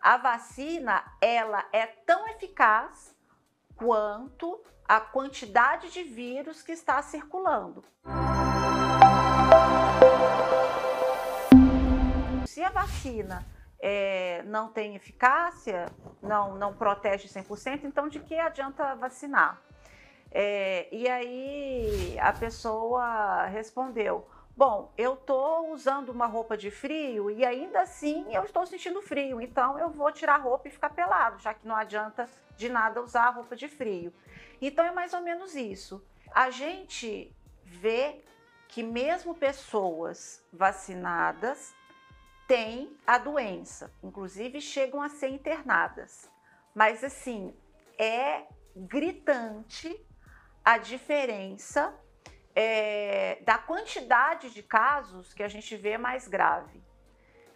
a vacina ela é tão eficaz quanto a quantidade de vírus que está circulando. Se a vacina é, não tem eficácia, não, não protege 100%, então de que adianta vacinar? É, e aí a pessoa respondeu: Bom, eu estou usando uma roupa de frio e ainda assim eu estou sentindo frio, então eu vou tirar a roupa e ficar pelado, já que não adianta de nada usar a roupa de frio. Então é mais ou menos isso. A gente vê que mesmo pessoas vacinadas têm a doença, inclusive chegam a ser internadas. Mas assim, é gritante a diferença é, da quantidade de casos que a gente vê mais grave.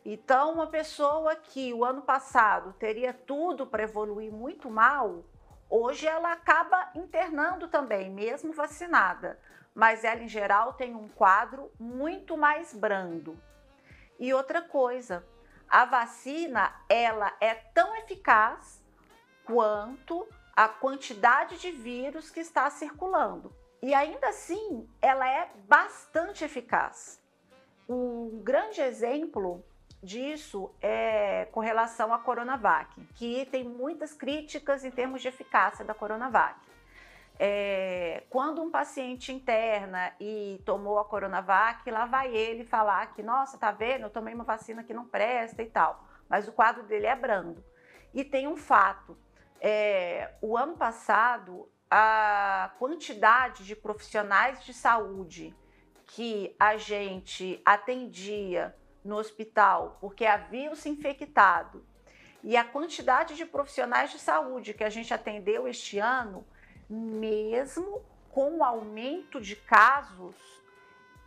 Então, uma pessoa que o ano passado teria tudo para evoluir muito mal, hoje ela acaba internando também, mesmo vacinada. Mas ela, em geral, tem um quadro muito mais brando. E outra coisa, a vacina ela é tão eficaz quanto a quantidade de vírus que está circulando. E ainda assim, ela é bastante eficaz. Um grande exemplo disso é com relação à Coronavac, que tem muitas críticas em termos de eficácia da Coronavac. É, quando um paciente interna e tomou a Coronavac, lá vai ele falar que, nossa, tá vendo, eu tomei uma vacina que não presta e tal, mas o quadro dele é brando. E tem um fato: é, o ano passado, a quantidade de profissionais de saúde que a gente atendia no hospital porque haviam se infectado e a quantidade de profissionais de saúde que a gente atendeu este ano mesmo com o aumento de casos,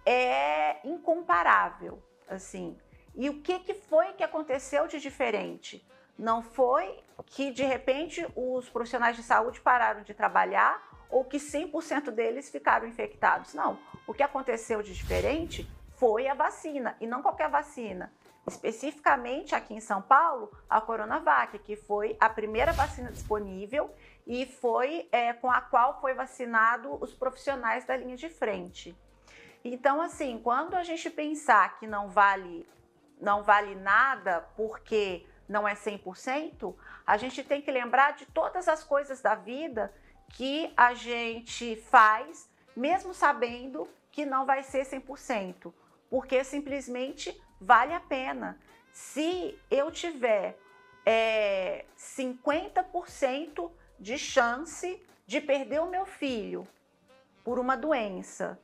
é incomparável, assim. E o que, que foi que aconteceu de diferente? Não foi que de repente os profissionais de saúde pararam de trabalhar ou que 100% deles ficaram infectados. Não. O que aconteceu de diferente foi a vacina, e não qualquer vacina. Especificamente aqui em São Paulo, a Coronavac, que foi a primeira vacina disponível e foi é, com a qual foi vacinado os profissionais da linha de frente. Então, assim, quando a gente pensar que não vale, não vale nada porque não é 100%, a gente tem que lembrar de todas as coisas da vida que a gente faz, mesmo sabendo que não vai ser 100%, porque simplesmente vale a pena. Se eu tiver é, 50% de chance de perder o meu filho por uma doença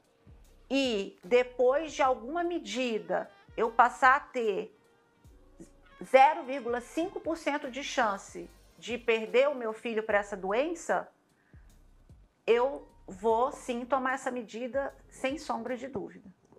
e depois de alguma medida eu passar a ter 0,5% de chance de perder o meu filho para essa doença, eu vou sim tomar essa medida sem sombra de dúvida.